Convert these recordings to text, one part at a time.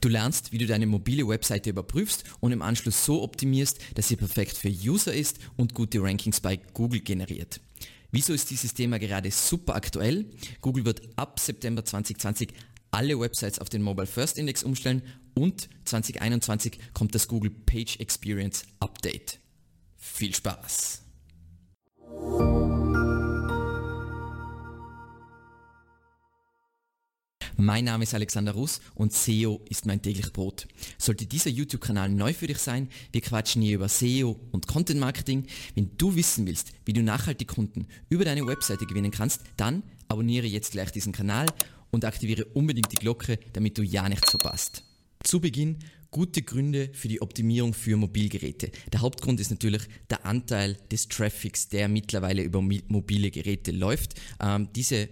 Du lernst, wie du deine mobile Webseite überprüfst und im Anschluss so optimierst, dass sie perfekt für User ist und gute Rankings bei Google generiert. Wieso ist dieses Thema gerade super aktuell? Google wird ab September 2020 alle Websites auf den Mobile First Index umstellen und 2021 kommt das Google Page Experience Update. Viel Spaß! Mein Name ist Alexander Russ und SEO ist mein täglich Brot. Sollte dieser YouTube-Kanal neu für dich sein, wir quatschen hier über SEO und Content Marketing. Wenn du wissen willst, wie du nachhaltig Kunden über deine Webseite gewinnen kannst, dann abonniere jetzt gleich diesen Kanal und aktiviere unbedingt die Glocke, damit du ja nichts verpasst. Zu Beginn gute Gründe für die Optimierung für Mobilgeräte. Der Hauptgrund ist natürlich der Anteil des Traffics, der mittlerweile über mobile Geräte läuft. Ähm, diese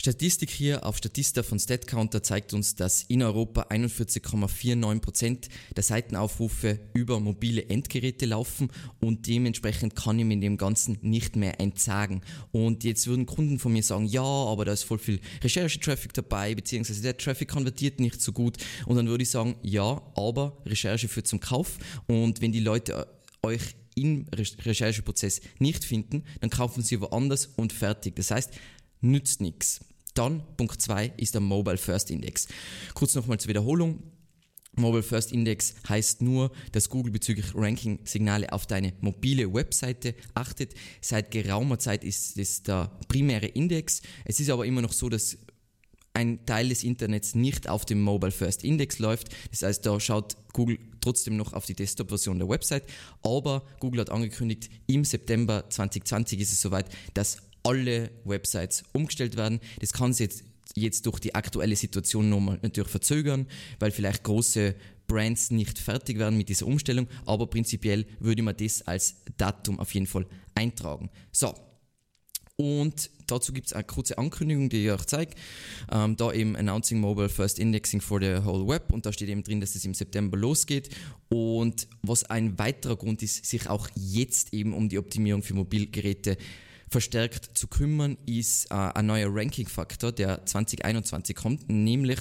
Statistik hier auf Statista von StatCounter zeigt uns, dass in Europa 41,49% der Seitenaufrufe über mobile Endgeräte laufen und dementsprechend kann ich mir dem Ganzen nicht mehr entsagen. Und jetzt würden Kunden von mir sagen, ja, aber da ist voll viel Recherche-Traffic dabei, beziehungsweise der Traffic konvertiert nicht so gut. Und dann würde ich sagen, ja, aber Recherche führt zum Kauf und wenn die Leute euch im Rechercheprozess nicht finden, dann kaufen sie woanders und fertig. Das heißt, nützt nichts. Dann Punkt 2 ist der Mobile First Index. Kurz nochmal zur Wiederholung. Mobile First Index heißt nur, dass Google bezüglich Ranking-Signale auf deine mobile Webseite achtet. Seit geraumer Zeit ist es der primäre Index. Es ist aber immer noch so, dass ein Teil des Internets nicht auf dem Mobile First Index läuft. Das heißt, da schaut Google trotzdem noch auf die Desktop-Version der Website. Aber Google hat angekündigt, im September 2020 ist es soweit, dass alle Websites umgestellt werden. Das kann sich jetzt, jetzt durch die aktuelle Situation nochmal natürlich verzögern, weil vielleicht große Brands nicht fertig werden mit dieser Umstellung, aber prinzipiell würde man das als Datum auf jeden Fall eintragen. So, und dazu gibt es eine kurze Ankündigung, die ich euch zeige. Ähm, da eben Announcing Mobile First Indexing for the Whole Web und da steht eben drin, dass es im September losgeht. Und was ein weiterer Grund ist, sich auch jetzt eben um die Optimierung für Mobilgeräte verstärkt zu kümmern, ist äh, ein neuer Ranking-Faktor, der 2021 kommt, nämlich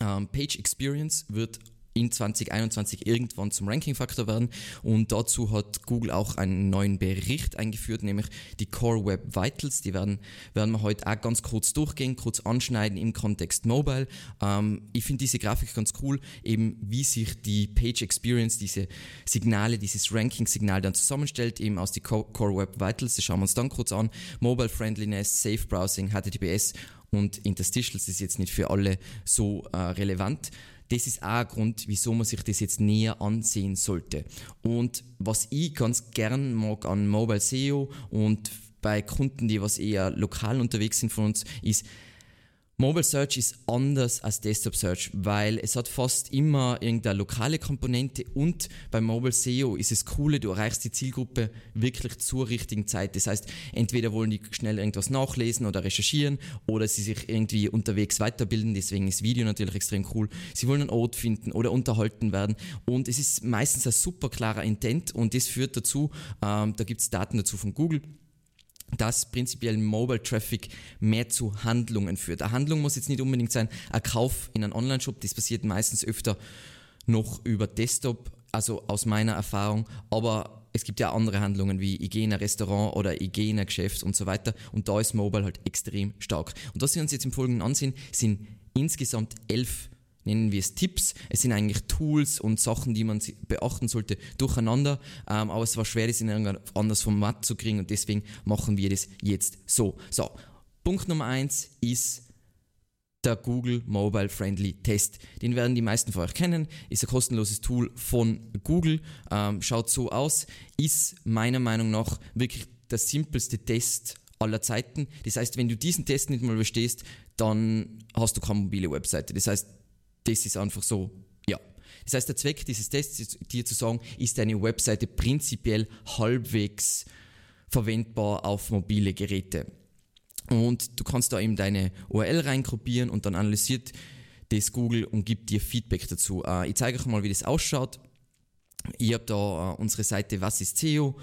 ähm, Page Experience wird in 2021 irgendwann zum Ranking-Faktor werden. Und dazu hat Google auch einen neuen Bericht eingeführt, nämlich die Core Web Vitals. Die werden, werden wir heute auch ganz kurz durchgehen, kurz anschneiden im Kontext Mobile. Ähm, ich finde diese Grafik ganz cool, eben wie sich die Page Experience, diese Signale, dieses Ranking-Signal dann zusammenstellt, eben aus die Core Web Vitals. Das schauen wir uns dann kurz an. Mobile Friendliness, Safe Browsing, HTTPS und Interstitials ist jetzt nicht für alle so äh, relevant das ist auch ein Grund, wieso man sich das jetzt näher ansehen sollte. Und was ich ganz gern mag an Mobile SEO und bei Kunden, die was eher lokal unterwegs sind von uns, ist, Mobile Search ist anders als Desktop Search, weil es hat fast immer irgendeine lokale Komponente und beim Mobile SEO ist es coole, du erreichst die Zielgruppe wirklich zur richtigen Zeit. Das heißt, entweder wollen die schnell irgendwas nachlesen oder recherchieren oder sie sich irgendwie unterwegs weiterbilden, deswegen ist Video natürlich extrem cool. Sie wollen einen Ort finden oder unterhalten werden und es ist meistens ein super klarer Intent und das führt dazu, ähm, da gibt es Daten dazu von Google, dass prinzipiell Mobile Traffic mehr zu Handlungen führt. Eine Handlung muss jetzt nicht unbedingt sein, ein Kauf in einem Online-Shop, das passiert meistens öfter noch über Desktop, also aus meiner Erfahrung, aber es gibt ja andere Handlungen wie ich gehe in ein Restaurant oder ich gehe in ein Geschäft und so weiter und da ist Mobile halt extrem stark. Und was wir uns jetzt im Folgenden ansehen, sind insgesamt elf nennen wir es Tipps. Es sind eigentlich Tools und Sachen, die man beachten sollte, durcheinander. Ähm, aber es war schwer, das in ein anderes Format zu kriegen und deswegen machen wir das jetzt so. So, Punkt Nummer eins ist der Google Mobile Friendly Test. Den werden die meisten von euch kennen. Ist ein kostenloses Tool von Google. Ähm, schaut so aus. Ist meiner Meinung nach wirklich der simpelste Test aller Zeiten. Das heißt, wenn du diesen Test nicht mal bestehst, dann hast du keine mobile Webseite. Das heißt, das ist einfach so, ja. Das heißt, der Zweck dieses Tests ist, dir zu sagen, ist deine Webseite prinzipiell halbwegs verwendbar auf mobile Geräte. Und du kannst da eben deine URL reingruppieren und dann analysiert das Google und gibt dir Feedback dazu. Äh, ich zeige euch mal, wie das ausschaut. Ich habe da äh, unsere Seite Was ist SEO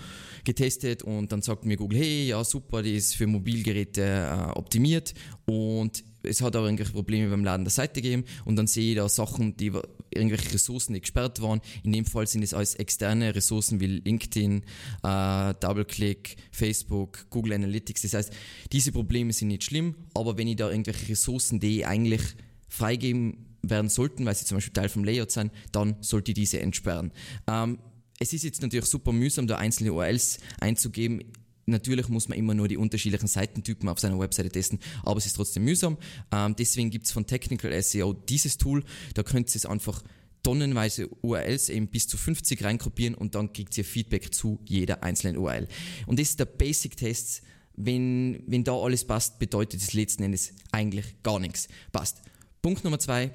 getestet und dann sagt mir Google, hey, ja super, die ist für Mobilgeräte äh, optimiert und es hat auch irgendwelche Probleme beim Laden der Seite gegeben und dann sehe ich da Sachen, die irgendwelche Ressourcen, die gesperrt waren. In dem Fall sind es alles externe Ressourcen wie LinkedIn, äh, DoubleClick, Facebook, Google Analytics. Das heißt, diese Probleme sind nicht schlimm, aber wenn ich da irgendwelche Ressourcen, die eigentlich freigeben werden sollten, weil sie zum Beispiel Teil vom Layout sind, dann sollte ich diese entsperren. Ähm, es ist jetzt natürlich super mühsam, da einzelne URLs einzugeben. Natürlich muss man immer nur die unterschiedlichen Seitentypen auf seiner Webseite testen, aber es ist trotzdem mühsam. Ähm, deswegen gibt es von Technical SEO dieses Tool, da könnt ihr es einfach tonnenweise URLs eben bis zu 50 reinkopieren und dann kriegt ihr Feedback zu jeder einzelnen URL. Und das ist der Basic-Test. Wenn, wenn da alles passt, bedeutet es letzten Endes eigentlich gar nichts. Passt. Punkt Nummer zwei,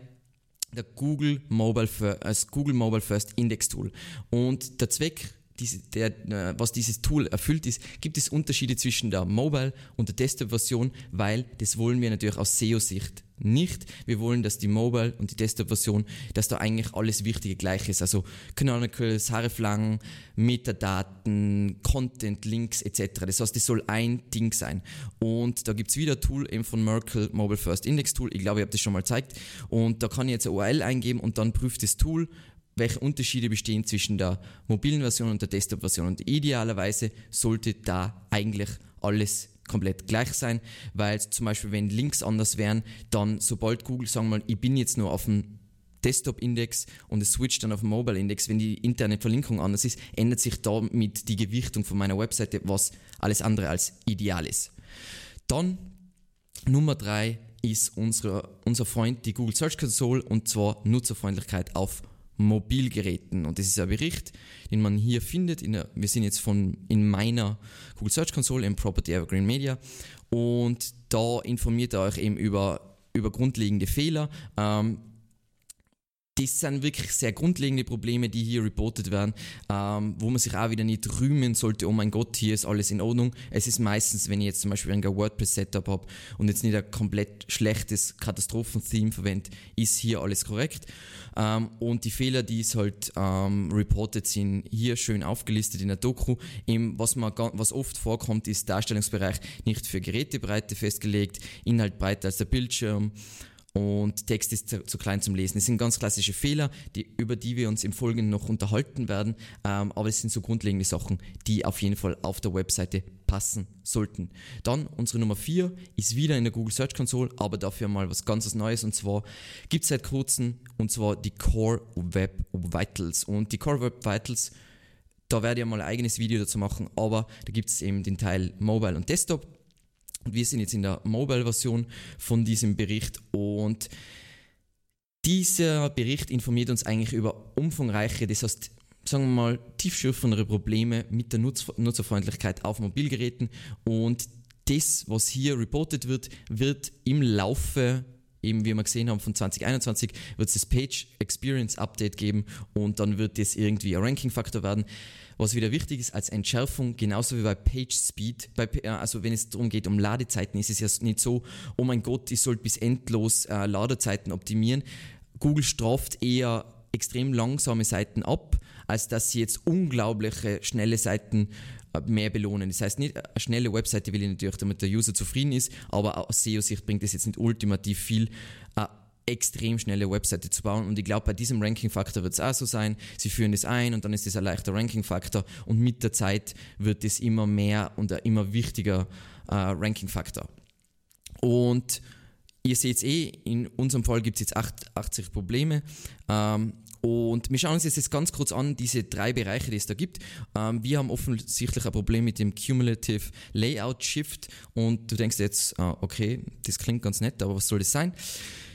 der Google Mobile, als Google Mobile First Index Tool. Und der Zweck diese, der, was dieses Tool erfüllt ist, gibt es Unterschiede zwischen der Mobile- und der Desktop-Version, weil das wollen wir natürlich aus SEO-Sicht nicht. Wir wollen, dass die Mobile- und die Desktop-Version, dass da eigentlich alles Wichtige gleich ist. Also Canonicals, Hreflang, Metadaten, Content, Links etc. Das heißt, das soll ein Ding sein. Und da gibt es wieder ein Tool eben von Merkle Mobile First Index Tool. Ich glaube, ich habe das schon mal gezeigt. Und da kann ich jetzt eine URL eingeben und dann prüft das Tool, welche Unterschiede bestehen zwischen der mobilen Version und der Desktop-Version. Und idealerweise sollte da eigentlich alles komplett gleich sein, weil zum Beispiel, wenn Links anders wären, dann sobald Google sagen wir mal, ich bin jetzt nur auf dem Desktop-Index und es switcht dann auf den Mobile-Index, wenn die interne Verlinkung anders ist, ändert sich damit die Gewichtung von meiner Webseite, was alles andere als ideal ist. Dann Nummer drei ist unsere, unser Freund, die Google Search Console, und zwar Nutzerfreundlichkeit auf Mobilgeräten. Und das ist ein Bericht, den man hier findet. Der, wir sind jetzt von, in meiner Google Search Console im Property Evergreen Media. Und da informiert er euch eben über, über grundlegende Fehler. Ähm, das sind wirklich sehr grundlegende Probleme, die hier reportet werden, ähm, wo man sich auch wieder nicht rühmen sollte, oh mein Gott, hier ist alles in Ordnung. Es ist meistens, wenn ich jetzt zum Beispiel ein WordPress-Setup habe und jetzt nicht ein komplett schlechtes Katastrophen-Theme verwende, ist hier alles korrekt. Ähm, und die Fehler, die es halt ähm, reported sind, hier schön aufgelistet in der Doku. Eben, was, man, was oft vorkommt, ist Darstellungsbereich nicht für Gerätebreite festgelegt, Inhalt breiter als der Bildschirm und Text ist zu, zu, klein zum Lesen. Das sind ganz klassische Fehler, die, über die wir uns im Folgenden noch unterhalten werden, ähm, aber es sind so grundlegende Sachen, die auf jeden Fall auf der Webseite passen sollten. Dann unsere Nummer 4 ist wieder in der Google Search Console, aber dafür mal was ganz Neues und zwar gibt es seit kurzem und zwar die Core Web Vitals und die Core Web Vitals da werde ich mal ein eigenes Video dazu machen, aber da gibt es eben den Teil Mobile und Desktop wir sind jetzt in der Mobile-Version von diesem Bericht und dieser Bericht informiert uns eigentlich über umfangreiche, das heißt, sagen wir mal, tiefschürfendere Probleme mit der Nutz Nutzerfreundlichkeit auf Mobilgeräten und das, was hier reported wird, wird im Laufe eben wie wir gesehen haben von 2021 wird es das Page Experience Update geben und dann wird das irgendwie ein Ranking Faktor werden. Was wieder wichtig ist als Entschärfung, genauso wie bei Page Speed, bei, äh, also wenn es darum geht um Ladezeiten, ist es ja nicht so, oh mein Gott, ich sollte bis endlos äh, Ladezeiten optimieren. Google straft eher extrem langsame Seiten ab, als dass sie jetzt unglaubliche schnelle Seiten mehr belohnen. Das heißt nicht, eine schnelle Webseite will ich natürlich, damit der User zufrieden ist, aber aus SEO-Sicht bringt es jetzt nicht ultimativ viel, extrem schnelle Webseite zu bauen. Und ich glaube, bei diesem Ranking-Faktor wird es auch so sein. Sie führen das ein und dann ist das ein leichter Ranking-Faktor. Und mit der Zeit wird es immer mehr und ein immer wichtiger äh, Ranking-Faktor. Und ihr seht eh, in unserem Fall gibt es jetzt 80 Probleme. Ähm, und wir schauen uns jetzt ganz kurz an, diese drei Bereiche, die es da gibt. Ähm, wir haben offensichtlich ein Problem mit dem Cumulative Layout Shift und du denkst jetzt, ah, okay, das klingt ganz nett, aber was soll das sein?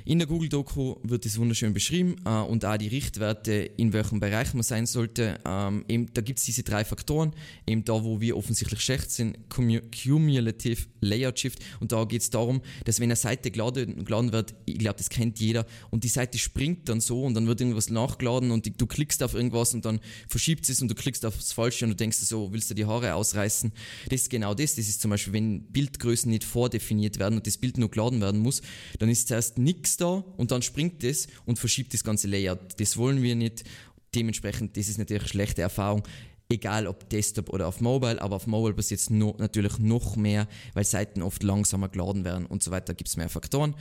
In der Google-Doku wird das wunderschön beschrieben äh, und auch die Richtwerte, in welchem Bereich man sein sollte. Ähm, eben, da gibt es diese drei Faktoren, eben da, wo wir offensichtlich schlecht sind, Cumulative Layout Shift. Und da geht es darum, dass wenn eine Seite geladen, geladen wird, ich glaube, das kennt jeder, und die Seite springt dann so und dann wird irgendwas nachgeladen und die, du klickst auf irgendwas und dann verschiebt es und du klickst auf das Falsche und du denkst so, willst du die Haare ausreißen? Das ist genau das. Das ist zum Beispiel, wenn Bildgrößen nicht vordefiniert werden und das Bild nur geladen werden muss, dann ist zuerst nichts da und dann springt es und verschiebt das ganze Layout. Das wollen wir nicht. Dementsprechend, das ist natürlich eine schlechte Erfahrung. Egal ob Desktop oder auf Mobile, aber auf Mobile passiert es no, natürlich noch mehr, weil Seiten oft langsamer geladen werden und so weiter, gibt es mehr Faktoren.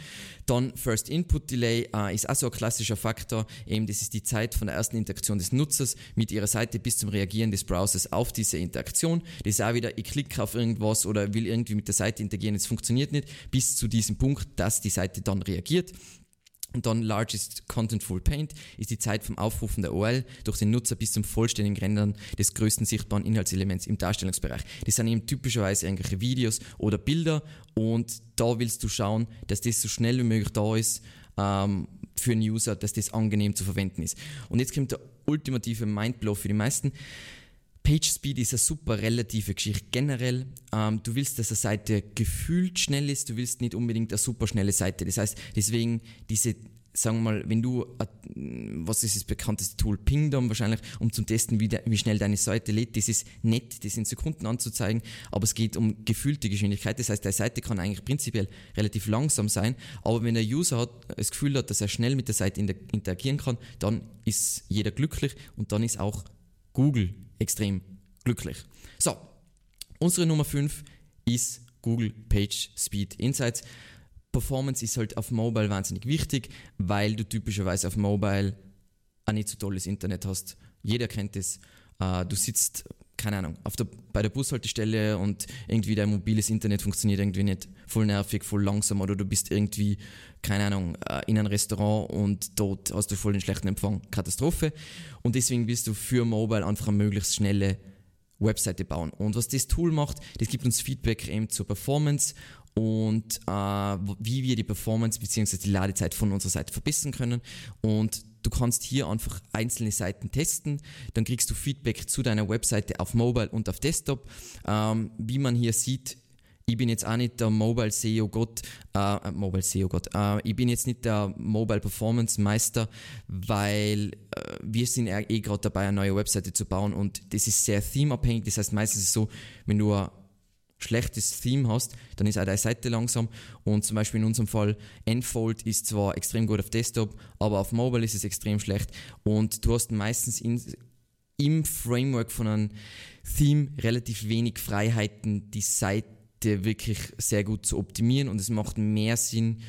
Dann First Input Delay äh, ist auch so ein klassischer Faktor, eben das ist die Zeit von der ersten Interaktion des Nutzers mit ihrer Seite bis zum Reagieren des Browsers auf diese Interaktion. Das ist auch wieder, ich klicke auf irgendwas oder will irgendwie mit der Seite interagieren, es funktioniert nicht, bis zu diesem Punkt, dass die Seite dann reagiert. Und dann Largest Contentful Paint ist die Zeit vom Aufrufen der URL durch den Nutzer bis zum vollständigen Rendern des größten sichtbaren Inhaltselements im Darstellungsbereich. Das sind eben typischerweise irgendwelche Videos oder Bilder und da willst du schauen, dass das so schnell wie möglich da ist ähm, für einen User, dass das angenehm zu verwenden ist. Und jetzt kommt der ultimative Mindblow für die meisten. PageSpeed ist eine super relative Geschichte. Generell, ähm, du willst, dass eine Seite gefühlt schnell ist, du willst nicht unbedingt eine super schnelle Seite. Das heißt, deswegen diese sagen wir mal, wenn du, was ist das bekannteste Tool, Pingdom wahrscheinlich, um zu testen, wie, de, wie, schnell deine Seite lädt, das ist nett, das in Sekunden anzuzeigen, aber es geht um gefühlte Geschwindigkeit, das heißt, deine Seite kann eigentlich prinzipiell relativ langsam sein, aber wenn der User hat, das Gefühl hat, dass er schnell mit der Seite interagieren kann, dann ist jeder glücklich und dann ist auch Google extrem glücklich. So, unsere Nummer 5 ist Google Page Speed Insights. Performance ist halt auf Mobile wahnsinnig wichtig, weil du typischerweise auf Mobile ein nicht so tolles Internet hast. Jeder kennt es. Uh, du sitzt, keine Ahnung, auf der, bei der Bushaltestelle und irgendwie dein mobiles Internet funktioniert irgendwie nicht. Voll nervig, voll langsam oder du bist irgendwie, keine Ahnung, uh, in einem Restaurant und dort hast du voll den schlechten Empfang. Katastrophe. Und deswegen bist du für Mobile einfach eine möglichst schnelle Webseite bauen. Und was das Tool macht, das gibt uns Feedback eben zur Performance und äh, wie wir die Performance bzw. die Ladezeit von unserer Seite verbessern können. Und du kannst hier einfach einzelne Seiten testen, dann kriegst du Feedback zu deiner Webseite auf Mobile und auf Desktop. Ähm, wie man hier sieht, ich bin jetzt auch nicht der Mobile SEO Gott, äh, äh, Mobile SEO Gott, äh, ich bin jetzt nicht der Mobile Performance Meister, weil äh, wir sind eh gerade dabei, eine neue Webseite zu bauen und das ist sehr themeabhängig. Das heißt, meistens ist es so, wenn du schlechtes Theme hast, dann ist auch deine Seite langsam. Und zum Beispiel in unserem Fall, Enfold ist zwar extrem gut auf Desktop, aber auf Mobile ist es extrem schlecht. Und du hast meistens in, im Framework von einem Theme relativ wenig Freiheiten, die Seite wirklich sehr gut zu optimieren. Und es macht mehr Sinn,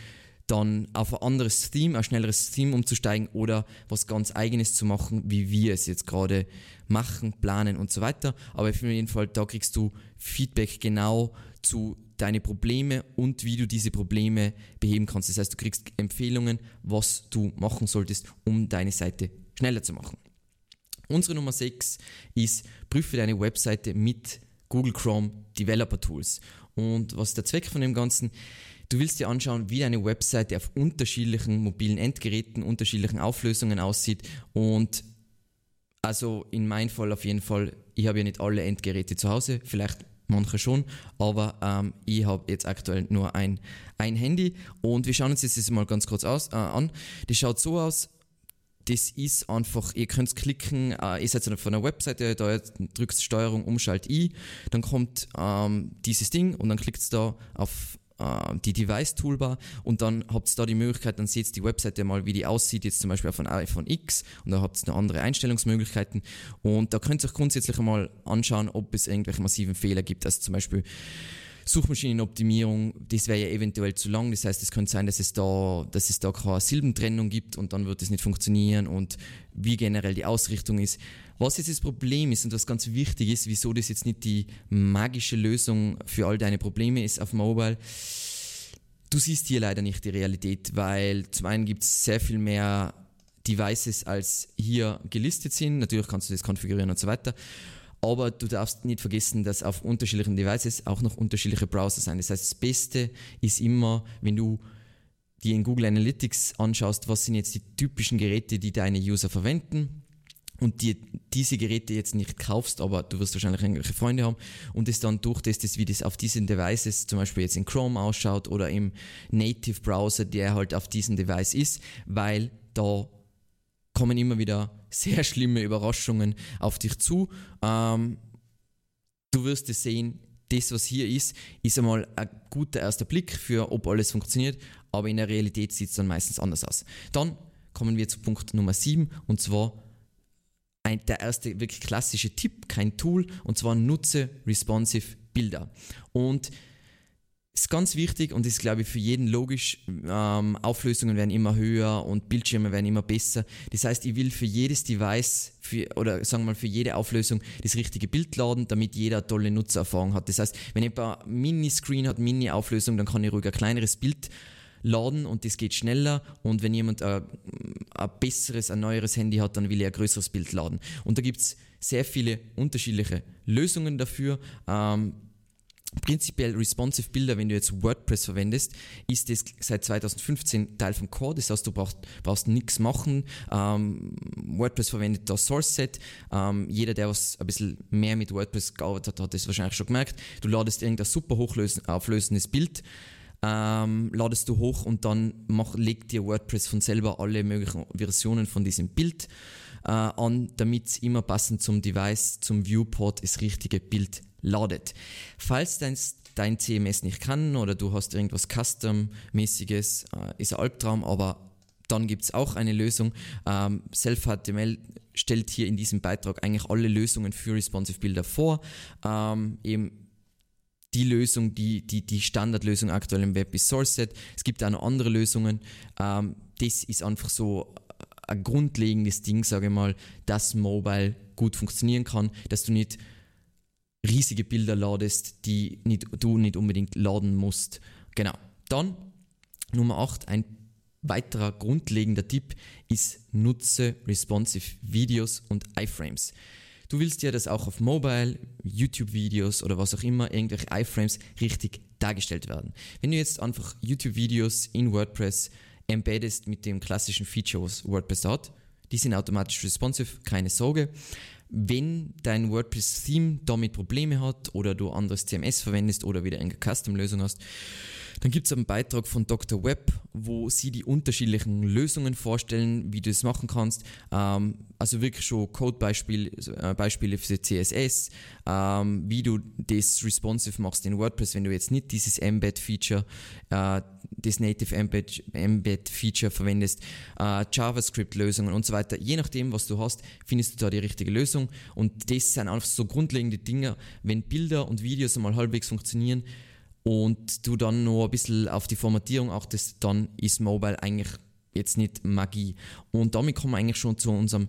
dann auf ein anderes Theme, ein schnelleres Theme umzusteigen oder was ganz eigenes zu machen, wie wir es jetzt gerade machen, planen und so weiter. Aber auf jeden Fall, da kriegst du Feedback genau zu deine Probleme und wie du diese Probleme beheben kannst. Das heißt, du kriegst Empfehlungen, was du machen solltest, um deine Seite schneller zu machen. Unsere Nummer 6 ist, prüfe deine Webseite mit Google Chrome Developer Tools. Und was ist der Zweck von dem Ganzen? Du willst dir anschauen, wie deine Webseite auf unterschiedlichen mobilen Endgeräten, unterschiedlichen Auflösungen aussieht. Und also in meinem Fall auf jeden Fall, ich habe ja nicht alle Endgeräte zu Hause, vielleicht manche schon, aber ähm, ich habe jetzt aktuell nur ein, ein Handy. Und wir schauen uns jetzt mal ganz kurz aus, äh, an. Das schaut so aus, das ist einfach, ihr könnt klicken, äh, ihr seid von der Webseite, da drückt Steuerung, Umschalt I, dann kommt ähm, dieses Ding und dann klickt da auf äh, die Device-Toolbar und dann habt ihr da die Möglichkeit, dann seht ihr die Webseite mal, wie die aussieht, jetzt zum Beispiel auf einem iPhone X und da habt ihr noch andere Einstellungsmöglichkeiten und da könnt ihr euch grundsätzlich einmal anschauen, ob es irgendwelche massiven Fehler gibt, also zum Beispiel Suchmaschinenoptimierung, das wäre ja eventuell zu lang. Das heißt, es könnte sein, dass es da, dass es da keine Silbentrennung gibt und dann wird es nicht funktionieren und wie generell die Ausrichtung ist. Was jetzt das Problem ist und was ganz wichtig ist, wieso das jetzt nicht die magische Lösung für all deine Probleme ist auf Mobile, du siehst hier leider nicht die Realität, weil zum einen gibt es sehr viel mehr Devices als hier gelistet sind. Natürlich kannst du das konfigurieren und so weiter. Aber du darfst nicht vergessen, dass auf unterschiedlichen Devices auch noch unterschiedliche Browser sind. Das heißt, das Beste ist immer, wenn du dir in Google Analytics anschaust, was sind jetzt die typischen Geräte, die deine User verwenden und dir diese Geräte jetzt nicht kaufst, aber du wirst wahrscheinlich irgendwelche Freunde haben und es dann durchtestest, wie das auf diesen Devices zum Beispiel jetzt in Chrome ausschaut oder im Native Browser, der halt auf diesem Device ist, weil da kommen immer wieder sehr schlimme Überraschungen auf dich zu. Ähm, du wirst es sehen, das, was hier ist, ist einmal ein guter erster Blick für, ob alles funktioniert, aber in der Realität sieht es dann meistens anders aus. Dann kommen wir zu Punkt Nummer 7 und zwar ein, der erste wirklich klassische Tipp, kein Tool, und zwar nutze responsive Bilder. Und ist ganz wichtig und ist, glaube ich, für jeden logisch. Ähm, Auflösungen werden immer höher und Bildschirme werden immer besser. Das heißt, ich will für jedes Device für, oder sagen wir mal für jede Auflösung das richtige Bild laden, damit jeder tolle Nutzererfahrung hat. Das heißt, wenn jemand Mini-Screen hat, Mini-Auflösung, dann kann ich ruhig ein kleineres Bild laden und das geht schneller und wenn jemand ein, ein besseres, ein neueres Handy hat, dann will er ein größeres Bild laden. Und da gibt es sehr viele unterschiedliche Lösungen dafür. Ähm, Prinzipiell responsive Bilder, wenn du jetzt WordPress verwendest, ist das seit 2015 Teil vom Core. Das heißt, du brauchst, brauchst nichts machen. Ähm, WordPress verwendet das Source Set. Ähm, jeder, der was ein bisschen mehr mit WordPress gearbeitet hat, hat das wahrscheinlich schon gemerkt. Du ladest irgendein super hochauflösendes Bild, ähm, ladest du hoch und dann mach, legt dir WordPress von selber alle möglichen Versionen von diesem Bild äh, an, damit immer passend zum Device, zum Viewport das richtige Bild ladet. Falls dein, dein CMS nicht kann oder du hast irgendwas Custom-mäßiges, äh, ist ein Albtraum, aber dann gibt es auch eine Lösung. Ähm, Self-HTML stellt hier in diesem Beitrag eigentlich alle Lösungen für responsive Bilder vor. Ähm, eben die Lösung, die, die, die Standardlösung aktuell im Web ist SourceSet. Es gibt auch noch andere Lösungen. Ähm, das ist einfach so ein grundlegendes Ding, sage ich mal, dass Mobile gut funktionieren kann, dass du nicht riesige Bilder ladest, die nicht, du nicht unbedingt laden musst. Genau. Dann Nummer 8, ein weiterer grundlegender Tipp ist nutze responsive Videos und iFrames. Du willst ja, dass auch auf Mobile, YouTube-Videos oder was auch immer, irgendwelche iFrames richtig dargestellt werden. Wenn du jetzt einfach YouTube-Videos in WordPress embeddest mit dem klassischen Feature, was WordPress hat, die sind automatisch responsive, keine Sorge. Wenn dein WordPress-Theme damit Probleme hat oder du anderes CMS verwendest oder wieder eine Custom-Lösung hast, dann gibt es einen Beitrag von Dr. Web, wo sie die unterschiedlichen Lösungen vorstellen, wie du es machen kannst. Ähm, also wirklich schon Codebeispiele äh, Beispiele für CSS, ähm, wie du das responsive machst in WordPress, wenn du jetzt nicht dieses Embed-Feature, äh, das Native Embed-Feature verwendest, äh, JavaScript-Lösungen und so weiter. Je nachdem, was du hast, findest du da die richtige Lösung. Und das sind einfach so grundlegende Dinge, wenn Bilder und Videos einmal halbwegs funktionieren, und du dann noch ein bisschen auf die Formatierung achtest, dann ist Mobile eigentlich jetzt nicht Magie. Und damit kommen wir eigentlich schon zu unserem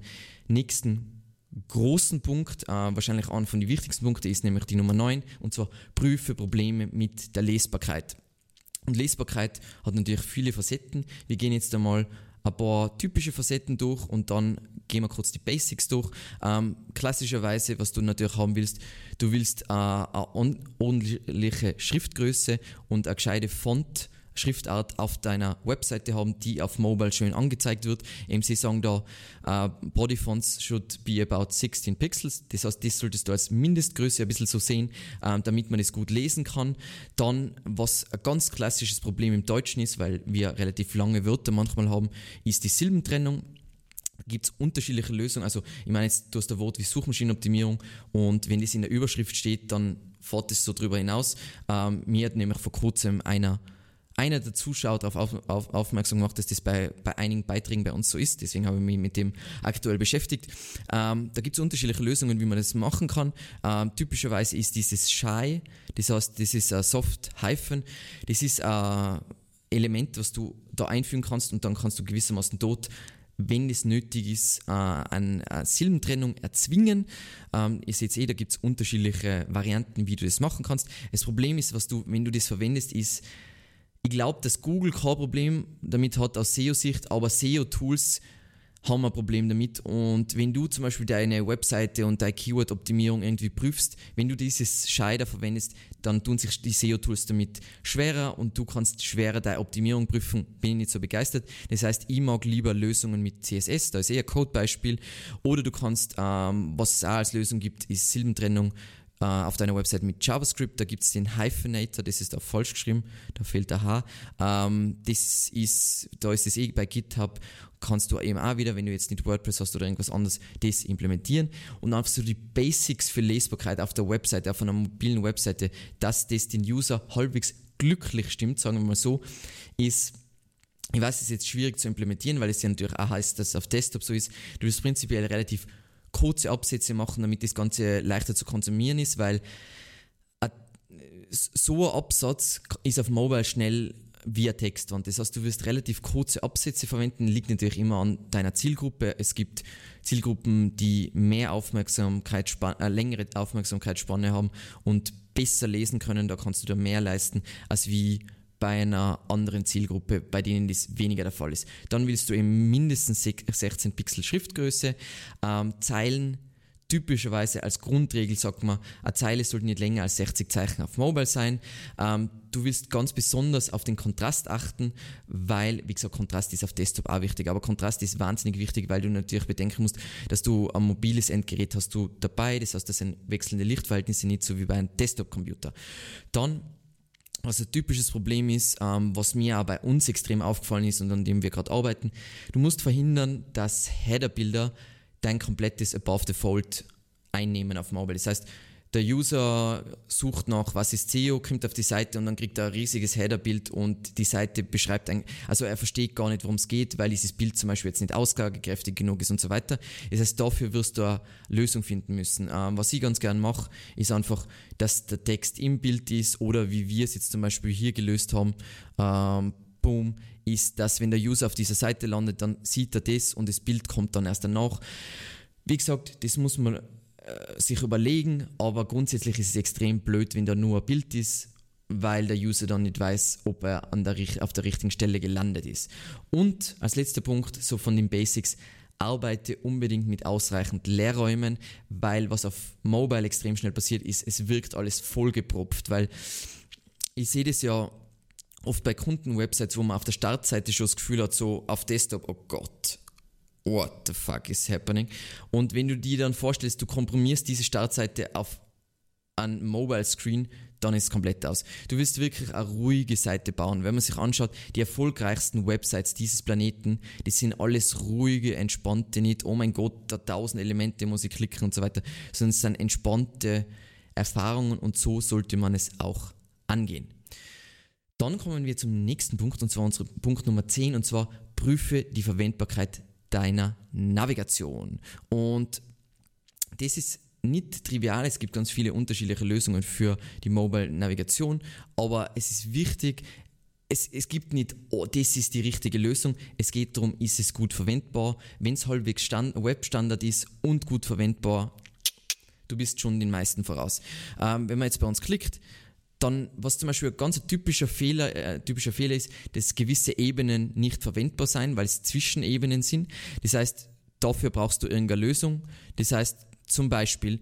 nächsten großen Punkt, äh, wahrscheinlich einer von den wichtigsten Punkten ist nämlich die Nummer 9, und zwar prüfe Probleme mit der Lesbarkeit. Und Lesbarkeit hat natürlich viele Facetten. Wir gehen jetzt einmal ein paar typische Facetten durch und dann gehen wir kurz die Basics durch. Ähm, klassischerweise, was du natürlich haben willst, du willst äh, eine ordentliche Schriftgröße und eine gescheite Font Schriftart auf deiner Webseite haben, die auf Mobile schön angezeigt wird. Eben sie sagen da, uh, Body Fonts should be about 16 Pixels. Das heißt, das solltest du als Mindestgröße ein bisschen so sehen, uh, damit man es gut lesen kann. Dann, was ein ganz klassisches Problem im Deutschen ist, weil wir relativ lange Wörter manchmal haben, ist die Silbentrennung gibt es unterschiedliche Lösungen. Also ich meine jetzt, du hast ein Wort wie Suchmaschinenoptimierung und wenn das in der Überschrift steht, dann fährt es so drüber hinaus. Ähm, mir hat nämlich vor kurzem einer einer der Zuschauer darauf auf, auf, aufmerksam gemacht, dass das bei, bei einigen Beiträgen bei uns so ist. Deswegen habe ich mich mit dem aktuell beschäftigt. Ähm, da gibt es unterschiedliche Lösungen, wie man das machen kann. Ähm, typischerweise ist dieses Shy, das heißt, das ist ein Soft-Hyphen. Das ist ein Element, was du da einfügen kannst und dann kannst du gewissermaßen dort wenn es nötig ist, äh, eine Silbentrennung erzwingen. Ähm, ihr seht eh, da gibt es unterschiedliche Varianten, wie du das machen kannst. Das Problem ist, was du, wenn du das verwendest, ist, ich glaube, dass Google kein Problem damit hat aus SEO-Sicht, aber SEO-Tools haben ein Problem damit. Und wenn du zum Beispiel deine Webseite und deine Keyword-Optimierung irgendwie prüfst, wenn du dieses Scheider verwendest, dann tun sich die SEO-Tools damit schwerer und du kannst schwerer deine Optimierung prüfen. Bin ich nicht so begeistert. Das heißt, ich mag lieber Lösungen mit CSS, da ist eher Codebeispiel. Oder du kannst, ähm, was es auch als Lösung gibt, ist Silbentrennung äh, auf deiner Website mit JavaScript. Da gibt es den Hyphenator, das ist auch falsch geschrieben, da fehlt der H. Ähm, das ist, da ist es eh bei GitHub, kannst du eben auch wieder, wenn du jetzt nicht WordPress hast oder irgendwas anderes, das implementieren. Und einfach so die Basics für Lesbarkeit auf der Webseite, auf einer mobilen Webseite, dass das den User halbwegs glücklich stimmt, sagen wir mal so, ist ich weiß, es ist jetzt schwierig zu implementieren, weil es ja natürlich auch heißt, dass es auf Desktop so ist. Du bist prinzipiell relativ kurze Absätze machen, damit das Ganze leichter zu konsumieren ist, weil so ein Absatz ist auf Mobile schnell via Textwand. Das heißt, du wirst relativ kurze Absätze verwenden, liegt natürlich immer an deiner Zielgruppe. Es gibt Zielgruppen, die mehr Aufmerksamkeit, äh, längere Aufmerksamkeitsspanne haben und besser lesen können, da kannst du da mehr leisten, als wie bei einer anderen Zielgruppe, bei denen das weniger der Fall ist. Dann willst du eben mindestens 16 Pixel Schriftgröße, ähm, Zeilen typischerweise als Grundregel sagt man, eine Zeile sollte nicht länger als 60 Zeichen auf Mobile sein. Ähm, du willst ganz besonders auf den Kontrast achten, weil, wie gesagt, Kontrast ist auf Desktop auch wichtig, aber Kontrast ist wahnsinnig wichtig, weil du natürlich bedenken musst, dass du ein mobiles Endgerät hast du dabei, das heißt, das sind wechselnde Lichtverhältnisse nicht so wie bei einem Desktop-Computer. Dann was ein typisches Problem ist, ähm, was mir auch bei uns extrem aufgefallen ist und an dem wir gerade arbeiten, du musst verhindern, dass Header-Bilder dein komplettes Above the Fold einnehmen auf Mobile. Das heißt, der User sucht nach, was ist SEO, kommt auf die Seite und dann kriegt er ein riesiges Headerbild und die Seite beschreibt, ein, also er versteht gar nicht, worum es geht, weil dieses Bild zum Beispiel jetzt nicht aussagekräftig genug ist und so weiter. Das heißt, dafür wirst du eine Lösung finden müssen. Ähm, was ich ganz gern mache, ist einfach, dass der Text im Bild ist oder wie wir es jetzt zum Beispiel hier gelöst haben, ähm, boom, ist, dass wenn der User auf dieser Seite landet, dann sieht er das und das Bild kommt dann erst danach. Wie gesagt, das muss man sich überlegen, aber grundsätzlich ist es extrem blöd, wenn da nur ein Bild ist, weil der User dann nicht weiß, ob er an der, auf der richtigen Stelle gelandet ist. Und als letzter Punkt, so von den Basics, arbeite unbedingt mit ausreichend Leerräumen, weil was auf Mobile extrem schnell passiert ist, es wirkt alles vollgepropft, weil ich sehe das ja oft bei Kundenwebsites, wo man auf der Startseite schon das Gefühl hat, so auf Desktop, oh Gott, what the fuck is happening? Und wenn du dir dann vorstellst, du komprimierst diese Startseite auf ein Mobile Screen, dann ist es komplett aus. Du wirst wirklich eine ruhige Seite bauen. Wenn man sich anschaut, die erfolgreichsten Websites dieses Planeten, die sind alles ruhige, entspannte, nicht, oh mein Gott, da tausend Elemente muss ich klicken und so weiter, sondern es sind entspannte Erfahrungen und so sollte man es auch angehen. Dann kommen wir zum nächsten Punkt und zwar unser Punkt Nummer 10 und zwar prüfe die Verwendbarkeit deiner Navigation. Und das ist nicht trivial, es gibt ganz viele unterschiedliche Lösungen für die Mobile Navigation, aber es ist wichtig, es, es gibt nicht, oh, das ist die richtige Lösung. Es geht darum, ist es gut verwendbar. Wenn es halbwegs Stand, Webstandard ist und gut verwendbar, du bist schon den meisten voraus. Ähm, wenn man jetzt bei uns klickt, dann, was zum Beispiel ein ganz typischer Fehler, äh, typischer Fehler ist, dass gewisse Ebenen nicht verwendbar sein, weil es Zwischenebenen sind. Das heißt, dafür brauchst du irgendeine Lösung. Das heißt, zum Beispiel,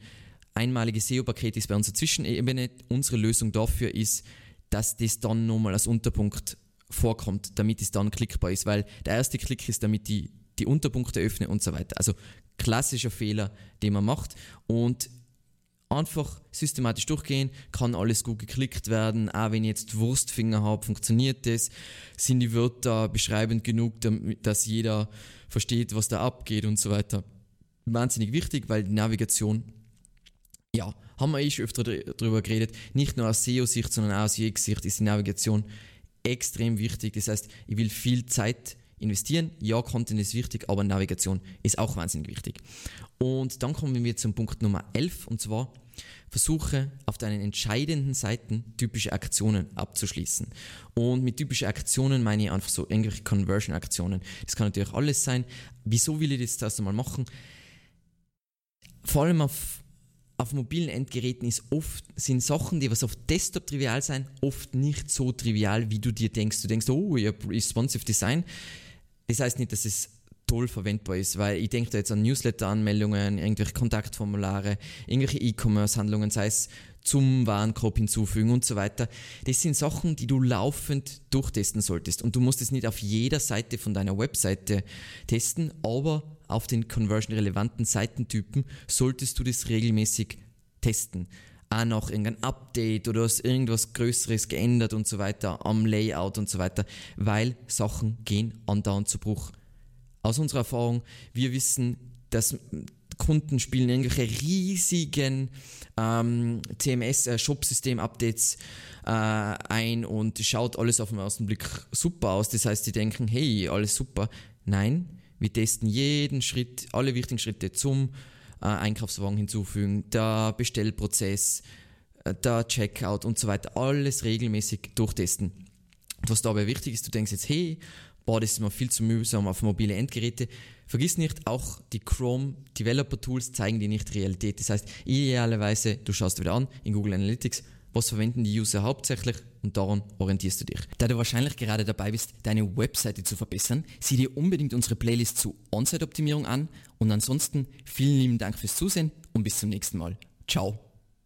einmalige SEO-Paket ist bei unserer Zwischenebene. Unsere Lösung dafür ist, dass das dann nochmal als Unterpunkt vorkommt, damit es dann klickbar ist, weil der erste Klick ist, damit die, die Unterpunkte öffnen und so weiter. Also klassischer Fehler, den man macht. Und einfach systematisch durchgehen, kann alles gut geklickt werden, auch wenn ich jetzt Wurstfinger habe, funktioniert das, sind die Wörter beschreibend genug, dass jeder versteht, was da abgeht und so weiter. Wahnsinnig wichtig, weil die Navigation, ja, haben wir eh schon öfter darüber geredet, nicht nur aus SEO-Sicht, sondern auch aus UX-Sicht ist die Navigation extrem wichtig. Das heißt, ich will viel Zeit investieren. Ja, Content ist wichtig, aber Navigation ist auch wahnsinnig wichtig. Und dann kommen wir zum Punkt Nummer 11 und zwar versuche auf deinen entscheidenden Seiten typische Aktionen abzuschließen. Und mit typischen Aktionen meine ich einfach so irgendwelche Conversion-Aktionen. Das kann natürlich alles sein. Wieso will ich das erst einmal machen? Vor allem auf, auf mobilen Endgeräten ist oft, sind Sachen, die was auf Desktop trivial sein, oft nicht so trivial, wie du dir denkst. Du denkst, oh, ich habe responsive Design. Das heißt nicht, dass es toll verwendbar ist, weil ich denke da jetzt an Newsletter-Anmeldungen, irgendwelche Kontaktformulare, irgendwelche E-Commerce-Handlungen, sei es zum Warenkorb hinzufügen und so weiter. Das sind Sachen, die du laufend durchtesten solltest. Und du musst es nicht auf jeder Seite von deiner Webseite testen, aber auf den conversion-relevanten Seitentypen solltest du das regelmäßig testen. Auch noch irgendein Update oder hast irgendwas Größeres geändert und so weiter am Layout und so weiter, weil Sachen gehen andauernd zu Bruch aus unserer Erfahrung, wir wissen, dass Kunden spielen irgendwelche riesigen ähm, CMS-Shop-System-Updates äh, ein und schaut alles auf den ersten Blick super aus. Das heißt, sie denken, hey, alles super. Nein, wir testen jeden Schritt, alle wichtigen Schritte zum äh, Einkaufswagen hinzufügen, der Bestellprozess, äh, der Checkout und so weiter, alles regelmäßig durchtesten. was dabei wichtig ist, du denkst jetzt, hey, boah, das ist mir viel zu mühsam auf mobile Endgeräte. Vergiss nicht, auch die Chrome Developer Tools zeigen dir nicht Realität. Das heißt, idealerweise, du schaust wieder an in Google Analytics, was verwenden die User hauptsächlich und daran orientierst du dich. Da du wahrscheinlich gerade dabei bist, deine Webseite zu verbessern, sieh dir unbedingt unsere Playlist zu On-Site-Optimierung an und ansonsten vielen lieben Dank fürs Zusehen und bis zum nächsten Mal. Ciao.